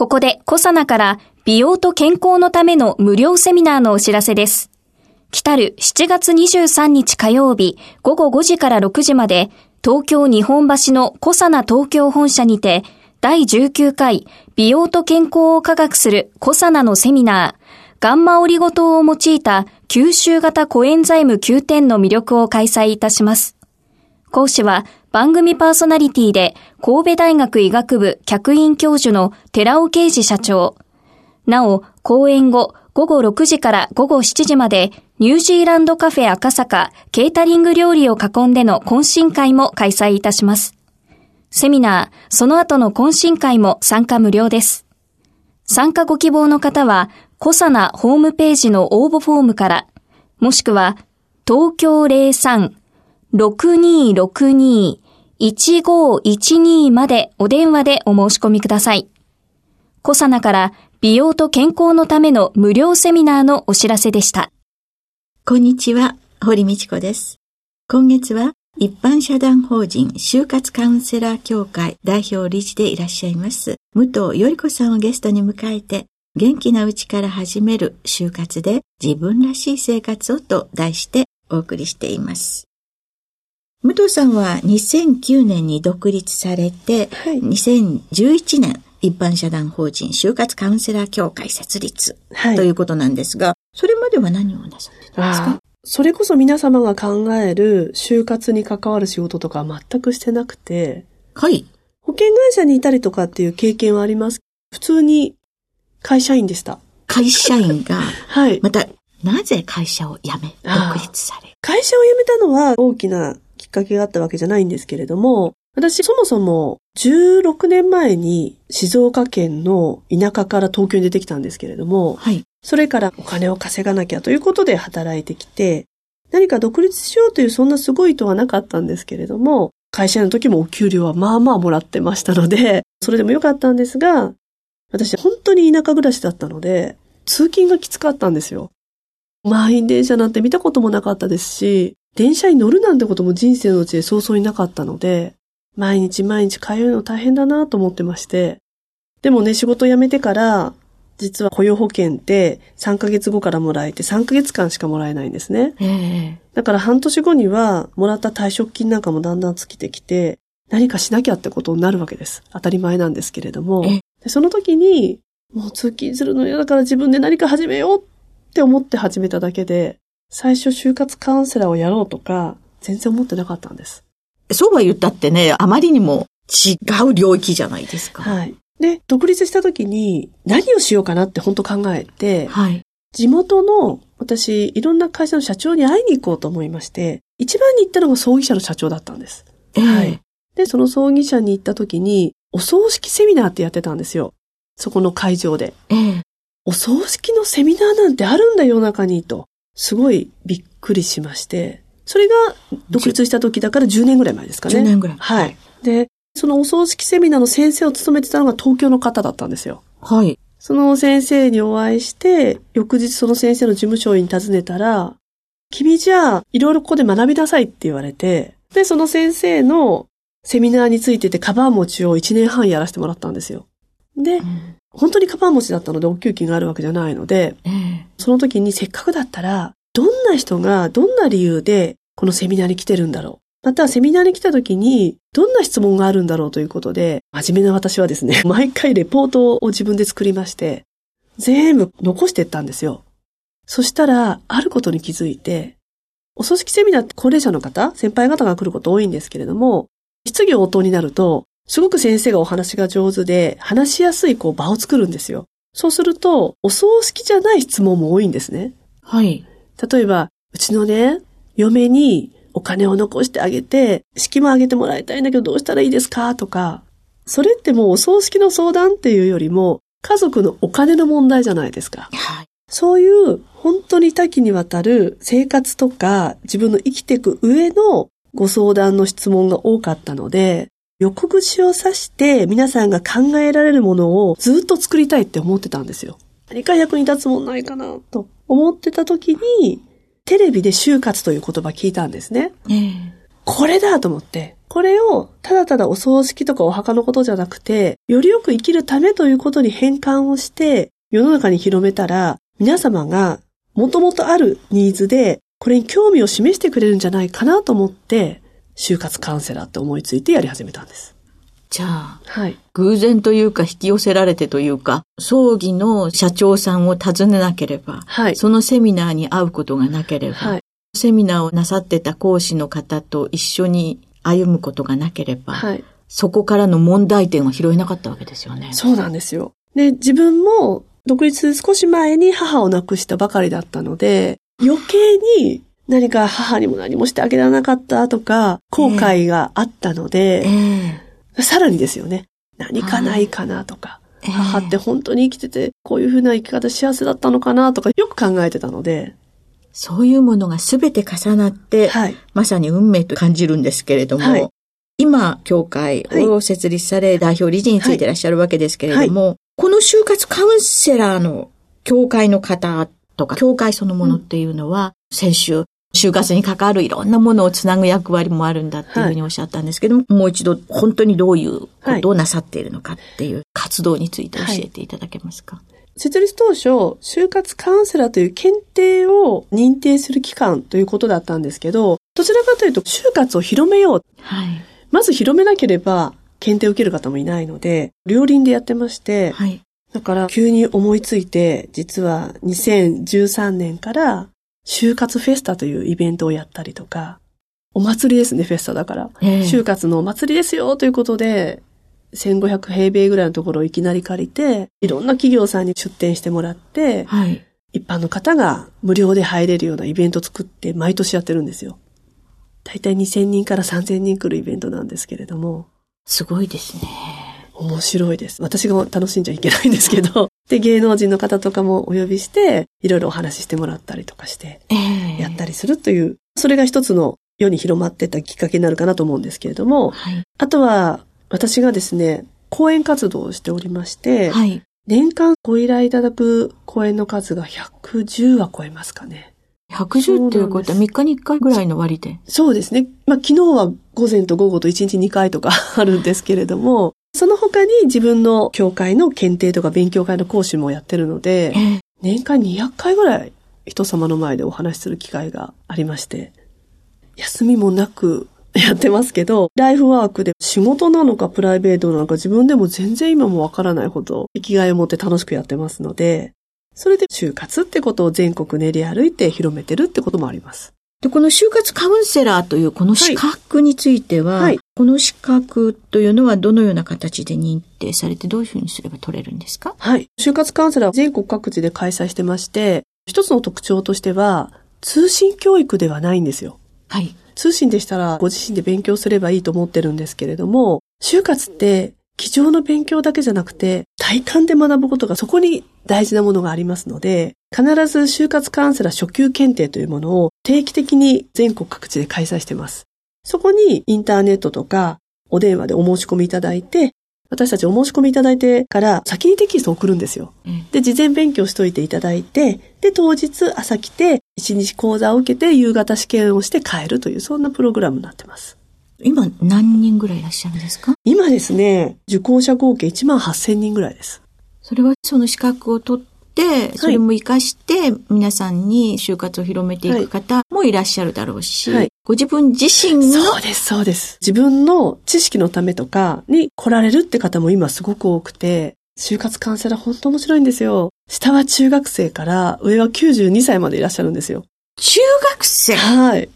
ここでコサナから美容と健康のための無料セミナーのお知らせです来る7月23日火曜日午後5時から6時まで東京日本橋のコサナ東京本社にて第19回美容と健康を科学するコサナのセミナーガンマオリゴ糖を用いた吸収型コエンザイム9点の魅力を開催いたします。講師は番組パーソナリティで神戸大学医学部客員教授の寺尾啓二社長。なお、講演後午後6時から午後7時までニュージーランドカフェ赤坂ケータリング料理を囲んでの懇親会も開催いたします。セミナー、その後の懇親会も参加無料です。参加ご希望の方は、コサナホームページの応募フォームから、もしくは、東京03-6262 1512までお電話でお申し込みください。コサナから美容と健康のための無料セミナーのお知らせでした。こんにちは、堀道子です。今月は一般社団法人就活カウンセラー協会代表理事でいらっしゃいます、武藤より子さんをゲストに迎えて、元気なうちから始める就活で自分らしい生活をと題してお送りしています。武藤さんは2009年に独立されて、はい、2011年一般社団法人就活カウンセラー協会設立、はい、ということなんですが、それまでは何をなさってたんですか？それこそ皆様が考える就活に関わる仕事とかは全くしてなくて、はい。保険会社にいたりとかっていう経験はあります。普通に会社員でした。会社員が、はい。また、なぜ会社を辞め、独立され？会社を辞めたのは大きなきっかけがあったわけじゃないんですけれども、私そもそも16年前に静岡県の田舎から東京に出てきたんですけれども、はい。それからお金を稼がなきゃということで働いてきて、何か独立しようというそんなすごいとはなかったんですけれども、会社の時もお給料はまあまあもらってましたので、それでもよかったんですが、私本当に田舎暮らしだったので、通勤がきつかったんですよ。満員電車なんて見たこともなかったですし、電車に乗るなんてことも人生のうちで早々になかったので、毎日毎日通うの大変だなと思ってまして。でもね、仕事辞めてから、実は雇用保険って3ヶ月後からもらえて3ヶ月間しかもらえないんですね。だから半年後にはもらった退職金なんかもだんだん尽きてきて、何かしなきゃってことになるわけです。当たり前なんですけれども。でその時に、もう通勤するの嫌だから自分で何か始めようって思って始めただけで、最初就活カウンセラーをやろうとか、全然思ってなかったんです。そうは言ったってね、あまりにも違う領域じゃないですか。はい。で、独立した時に何をしようかなって本当考えて、はい。地元の私、いろんな会社の社長に会いに行こうと思いまして、一番に行ったのが葬儀社の社長だったんです。えー、はい。で、その葬儀社に行った時に、お葬式セミナーってやってたんですよ。そこの会場で。ええ。お葬式のセミナーなんてあるんだ世の中にと。すごいびっくりしまして。それが独立した時だから10年ぐらい前ですかね。10年ぐらい。はい。で、そのお葬式セミナーの先生を務めてたのが東京の方だったんですよ。はい。その先生にお会いして、翌日その先生の事務所に訪ねたら、君じゃあ、いろいろここで学びなさいって言われて、で、その先生のセミナーについててカバー持ちを1年半やらせてもらったんですよ。で、うん、本当にカバー持ちだったので、お給金があるわけじゃないので、えー、その時にせっかくだったら、どんな人がどんな理由でこのセミナーに来てるんだろう。また、セミナーに来た時に、どんな質問があるんだろうということで、真面目な私はですね、毎回レポートを自分で作りまして、全部残していったんですよ。そしたら、あることに気づいて、お組織セミナーって高齢者の方、先輩方が来ること多いんですけれども、質疑応答になると、すごく先生がお話が上手で、話しやすいこう場を作るんですよ。そうすると、お葬式じゃない質問も多いんですね。はい。例えば、うちのね、嫁にお金を残してあげて、式もあげてもらいたいんだけどどうしたらいいですかとか、それってもうお葬式の相談っていうよりも、家族のお金の問題じゃないですか。はい。そういう本当に多岐にわたる生活とか自分の生きていく上のご相談の質問が多かったので、横串を刺して皆さんが考えられるものをずっと作りたいって思ってたんですよ。何か役に立つもんないかなと思ってた時に、テレビで就活という言葉聞いたんですね。えー、これだと思って、これをただただお葬式とかお墓のことじゃなくて、よりよく生きるためということに変換をして、世の中に広めたら、皆様がもともとあるニーズで、これに興味を示してくれるんじゃないかなと思って、就活カウンセラーって思いついてやり始めたんです。じゃあ、はい。偶然というか引き寄せられてというか、葬儀の社長さんを訪ねなければ、はい。そのセミナーに会うことがなければ、はい。セミナーをなさってた講師の方と一緒に歩むことがなければ、はい。そこからの問題点は拾えなかったわけですよね。そうなんですよ。で、自分も独立少し前に母を亡くしたばかりだったので、余計に何か母にも何もしてあげられなかったとか、後悔があったので、えー、さらにですよね。何かないかなとか、えー、母って本当に生きてて、こういうふうな生き方幸せだったのかなとか、よく考えてたので、そういうものがすべて重なって、はい、まさに運命と感じるんですけれども、はい、今、協会を設立され、代表理事についていらっしゃるわけですけれども、この就活カウンセラーの協会の方とか、協会そのものっていうのは、先週、就活に関わるいろんなものをつなぐ役割もあるんだっていうふうにおっしゃったんですけども、はい、もう一度本当にどういうことをなさっているのかっていう活動について教えていただけますか、はい、設立当初、就活カウンセラーという検定を認定する機関ということだったんですけど、どちらかというと就活を広めよう。はい、まず広めなければ検定を受ける方もいないので、両輪でやってまして、はい、だから急に思いついて、実は2013年から就活フェスタというイベントをやったりとか、お祭りですね、フェスタだから。えー、就活のお祭りですよということで、1500平米ぐらいのところをいきなり借りて、いろんな企業さんに出店してもらって、はい、一般の方が無料で入れるようなイベント作って毎年やってるんですよ。だいたい2000人から3000人来るイベントなんですけれども。すごいですね。面白いです。私が楽しんじゃいけないんですけど。で、芸能人の方とかもお呼びして、いろいろお話ししてもらったりとかして、やったりするという、それが一つの世に広まってたきっかけになるかなと思うんですけれども、はい、あとは、私がですね、講演活動をしておりまして、はい、年間ご依頼いただく講演の数が110は超えますかね。110っていうことは3日に1回ぐらいの割でそうですね。まあ昨日は午前と午後と1日2回とか あるんですけれども、その他に自分の教会の検定とか勉強会の講師もやってるので、年間200回ぐらい人様の前でお話しする機会がありまして、休みもなく やってますけど、ライフワークで仕事なのかプライベートなのか自分でも全然今もわからないほど生きがいを持って楽しくやってますので、それで就活ってことを全国練り歩いて広めてるってこともあります。で、この就活カウンセラーというこの資格については、はい、この資格というのはどのような形で認定されてどういうふうにすれば取れるんですか？はい。就活カウンセラーは全国各地で開催してまして、一つの特徴としては、通信教育ではないんですよ。はい。通信でしたらご自身で勉強すればいいと思ってるんですけれども、就活って机上の勉強だけじゃなくて、体感で学ぶことがそこに大事なものがありますので、必ず就活カウンセラー初級検定というものを定期的に全国各地で開催しています。そこにインターネットとかお電話でお申し込みいただいて、私たちお申し込みいただいてから先にテキストを送るんですよ。で、事前勉強しといていただいて、で、当日朝来て、一日講座を受けて夕方試験をして帰るという、そんなプログラムになってます。今何人ぐらいいらっしゃるんですか？今ですね、受講者合計1万8000人ぐらいです。それはその資格を取って、それも活かして、皆さんに就活を広めていく方もいらっしゃるだろうし、はい、ご自分自身の。そうです、そうです。自分の知識のためとかに来られるって方も今すごく多くて、就活カウンセラー本当面白いんですよ。下は中学生から上は92歳までいらっしゃるんですよ。中学生？はい。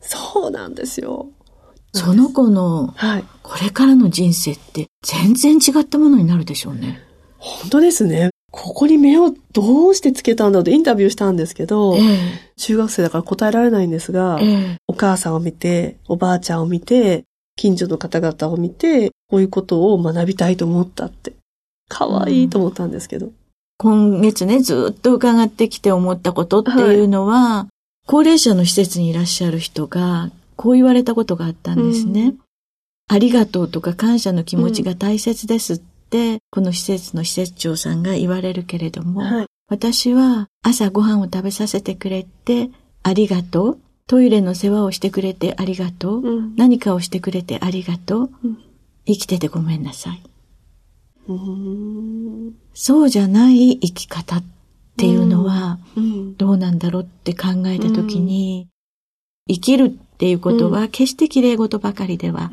そうなんですよ。その子の、はい。これからの人生って全然違ったものになるでしょうね。本当ですね。ここに目をどうしてつけたんだとインタビューしたんですけど、えー、中学生だから答えられないんですが、えー、お母さんを見て、おばあちゃんを見て、近所の方々を見て、こういうことを学びたいと思ったって。かわいいと思ったんですけど。今月ね、ずっと伺ってきて思ったことっていうのは、はい、高齢者の施設にいらっしゃる人が、こう言われたことがあったんですね。うん、ありがとうとか感謝の気持ちが大切ですって、うん、この施設の施設長さんが言われるけれども、はい、私は朝ご飯を食べさせてくれてありがとう。トイレの世話をしてくれてありがとう。うん、何かをしてくれてありがとう。生きててごめんなさい。そうじゃない生き方っていうのは、どうなんだろうって考えたときに、生きるっていうことは決して綺麗事ばかりでは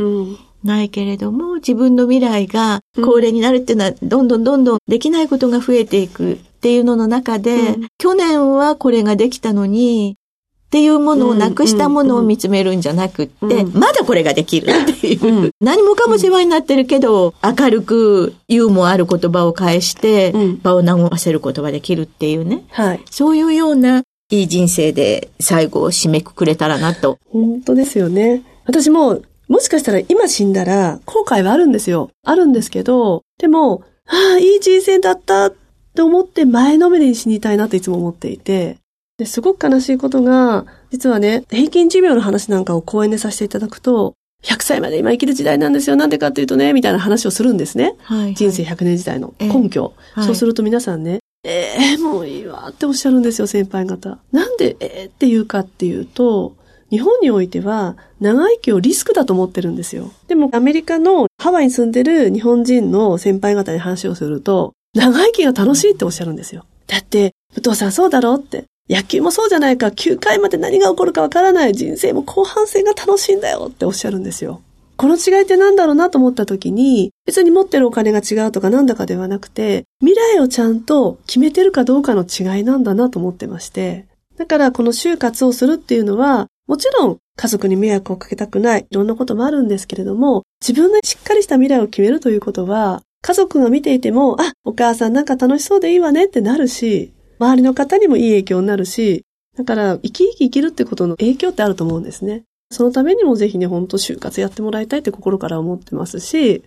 ないけれども、自分の未来が高齢になるっていうのは、どんどんどんどんできないことが増えていくっていうのの中で、去年はこれができたのに、っていうものをなくしたものを見つめるんじゃなくって、まだこれができるっていう、何もかも世話になってるけど、明るくユーモアある言葉を返して、場を和ませることができるっていうね。はい。そういうようないい人生で最後を締めくくれたらなと。本当ですよね。私も、もしかしたら今死んだら後悔はあるんですよ。あるんですけど、でも、ああ、いい人生だったって思って前のめりに死にたいなっていつも思っていて、ですごく悲しいことが、実はね、平均寿命の話なんかを講演でさせていただくと、100歳まで今生きる時代なんですよ。なんでかっていうとね、みたいな話をするんですね。はいはい、人生100年時代の根拠。えー、そうすると皆さんね、ええー、もういいわっておっしゃるんですよ、先輩方。なんでええー、って言うかっていうと、日本においては長生きをリスクだと思ってるんですよ。でもアメリカのハワイに住んでる日本人の先輩方に話をすると、長生きが楽しいっておっしゃるんですよ。だって、武藤さんそうだろうって。野球もそうじゃないか、9回まで何が起こるかわからない人生も後半戦が楽しいんだよっておっしゃるんですよ。この違いって何だろうなと思った時に、別に持ってるお金が違うとかなんだかではなくて、未来をちゃんと決めてるかどうかの違いなんだなと思ってまして。だからこの就活をするっていうのは、もちろん家族に迷惑をかけたくない、いろんなこともあるんですけれども、自分でしっかりした未来を決めるということは、家族が見ていても、あ、お母さんなんか楽しそうでいいわねってなるし、周りの方にもいい影響になるし、だから生き生き生きるってことの影響ってあると思うんですね。そのためにもぜひね、ほんと就活やってもらいたいって心から思ってますし、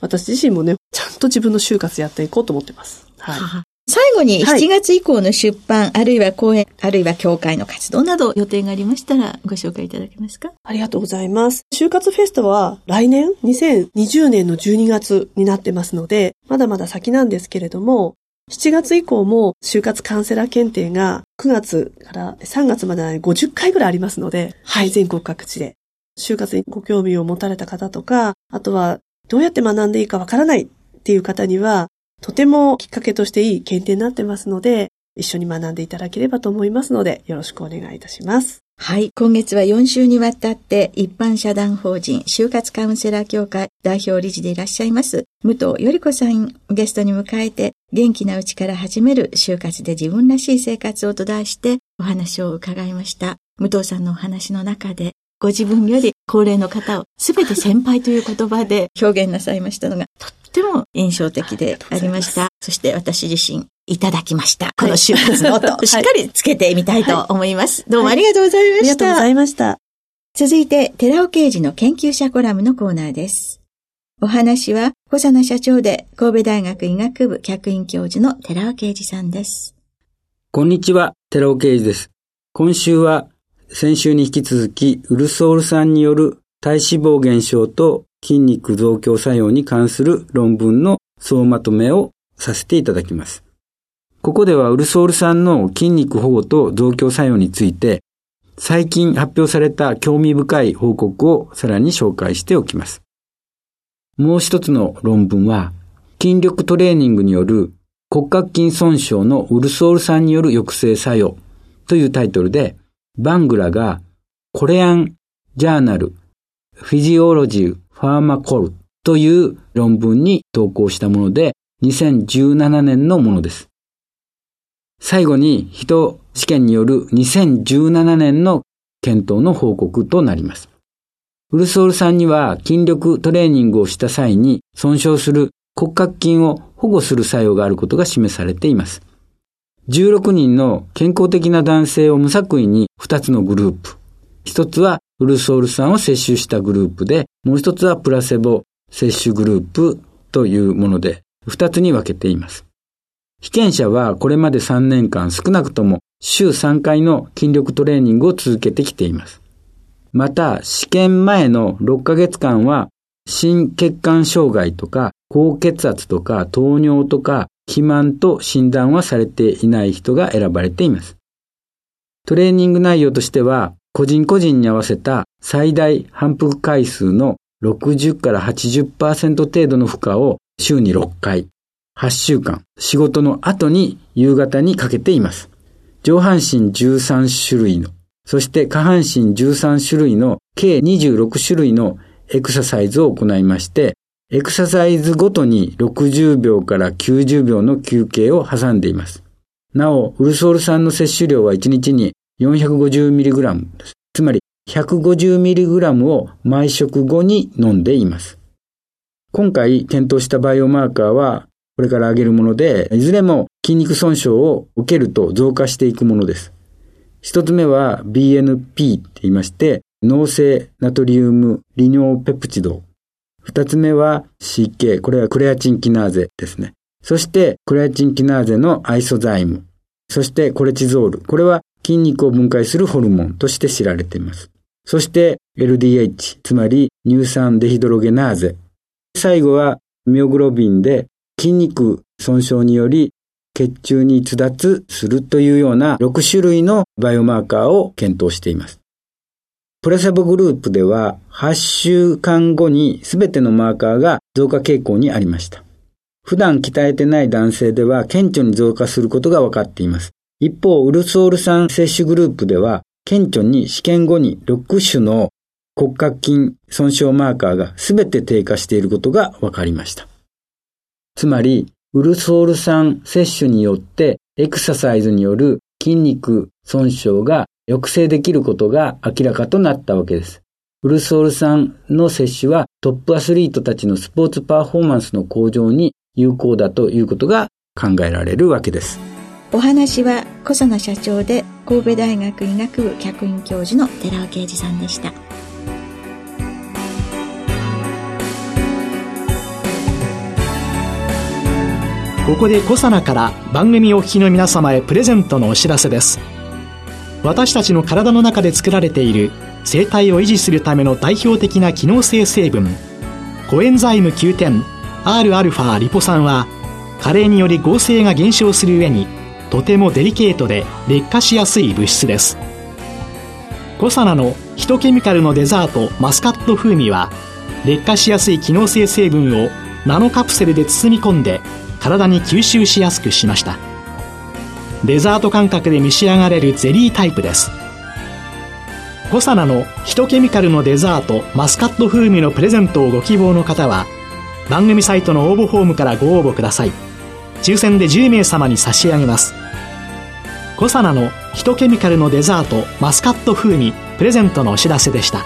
私自身もね、ちゃんと自分の就活やっていこうと思ってます。はい。最後に7月以降の出版、はい、あるいは講演、あるいは協会の活動など予定がありましたらご紹介いただけますか？ありがとうございます。就活フェストは来年？2020年の12月になってますので、まだまだ先なんですけれども、7月以降も就活カウンセラー検定が9月から3月までに50回ぐらいありますので、はい、全国各地で。就活にご興味を持たれた方とか、あとはどうやって学んでいいかわからないっていう方には、とてもきっかけとしていい検定になってますので、一緒に学んでいただければと思いますので、よろしくお願いいたします。はい。今月は4週にわたって一般社団法人就活カウンセラー協会代表理事でいらっしゃいます武藤より子さんゲストに迎えて元気なうちから始める就活で自分らしい生活をと題してお話を伺いました。武藤さんのお話の中でご自分より高齢の方をすべて先輩という言葉で表現なさいましたのがとっても印象的でありました。そして私自身いただきました。この就活の音、しっかりつけてみたいと思います。どうもありがとうございました。ありがとうございました。続いて、寺尾刑事の研究者コラムのコーナーです。お話は、小佐奈社長で神戸大学医学部客員教授の寺尾刑事さんです。こんにちは、寺尾刑事です。今週は、先週に引き続き、ウルソール酸による体脂肪減少と筋肉増強作用に関する論文の総まとめをさせていただきます。ここではウルソール酸の筋肉保護と増強作用について、最近発表された興味深い報告をさらに紹介しておきます。もう一つの論文は、筋力トレーニングによる骨格筋損傷のウルソール酸による抑制作用というタイトルで、バングラがコレアンジャーナルフィジオロジーファーマコルという論文に投稿したもので、2017年のものです。最後に人試験による2017年の検討の報告となります。ウルソールさんには筋力トレーニングをした際に損傷する骨格筋を保護する作用があることが示されています。16人の健康的な男性を無作為に2つのグループ。1つはウルソール酸を摂取したグループで、もう1つはプラセボ摂取グループというもので、2つに分けています。被験者はこれまで3年間少なくとも週3回の筋力トレーニングを続けてきています。また、試験前の6ヶ月間は、心血管障害とか、高血圧とか、糖尿とか、肥満と診断はされていない人が選ばれています。トレーニング内容としては、個人個人に合わせた最大反復回数の60から80%程度の負荷を週に6回、8週間、仕事の後に夕方にかけています。上半身13種類の、そして下半身13種類の計26種類のエクササイズを行いまして、エクササイズごとに60秒から90秒の休憩を挟んでいます。なお、ウルソール酸の摂取量は1日に 450mg です。つまり 150mg を毎食後に飲んでいます。今回検討したバイオマーカーはこれから挙げるもので、いずれも筋肉損傷を受けると増加していくものです。一つ目は BNP って言いまして、脳性ナトリウム利尿ペプチド。二つ目は CK、これはクレアチンキナーゼですね。そしてクレアチンキナーゼのアイソザイム。そしてコレチゾール。これは筋肉を分解するホルモンとして知られています。そして LDH、つまり乳酸デヒドロゲナーゼ。最後はミオグロビンで筋肉損傷により血中に逸脱するというような6種類のバイオマーカーを検討しています。プラセボグループでは8週間後に全てのマーカーが増加傾向にありました。普段鍛えてない男性では顕著に増加することが分かっています。一方、ウルソール酸摂取グループでは顕著に試験後に6種の骨格筋損傷マーカーが全て低下していることが分かりました。つまり、ウルソール酸摂取によってエクササイズによる筋肉損傷が抑制できることが明らかとなったわけです。ウルソール酸の摂取はトップアスリートたちのスポーツパフォーマンスの向上に有効だということが考えられるわけです。お話は小佐野社長で神戸大学医学部客員教授の寺尾啓二さんでした。ここでコサナから番組お聞きの皆様へプレゼントのお知らせです私たちの体の中で作られている生態を維持するための代表的な機能性成分コエンザイム Q10 Rα リポ酸は加齢により合成が減少する上にとてもデリケートで劣化しやすい物質です。コサナのヒトケミカルのデザートマスカット風味は劣化しやすい機能性成分をナノカプセルで包み込んで体に吸収しやすくしました。デザート感覚で召し上がれるゼリータイプです。コサナのヒトケミカルのデザートマスカット風味のプレゼントをご希望の方は番組サイトの応募フォームからご応募ください。抽選で10名様に差し上げます。コサナのヒトケミカルのデザートマスカット風味プレゼントのお知らせでした。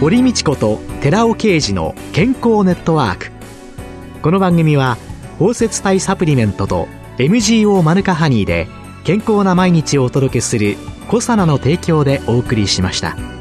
堀道子と寺尾啓二の健康ネットワーク。この番組は包摂体サプリメントと MGO マヌカハニーで健康な毎日をお届けするコサナの提供でお送りしました。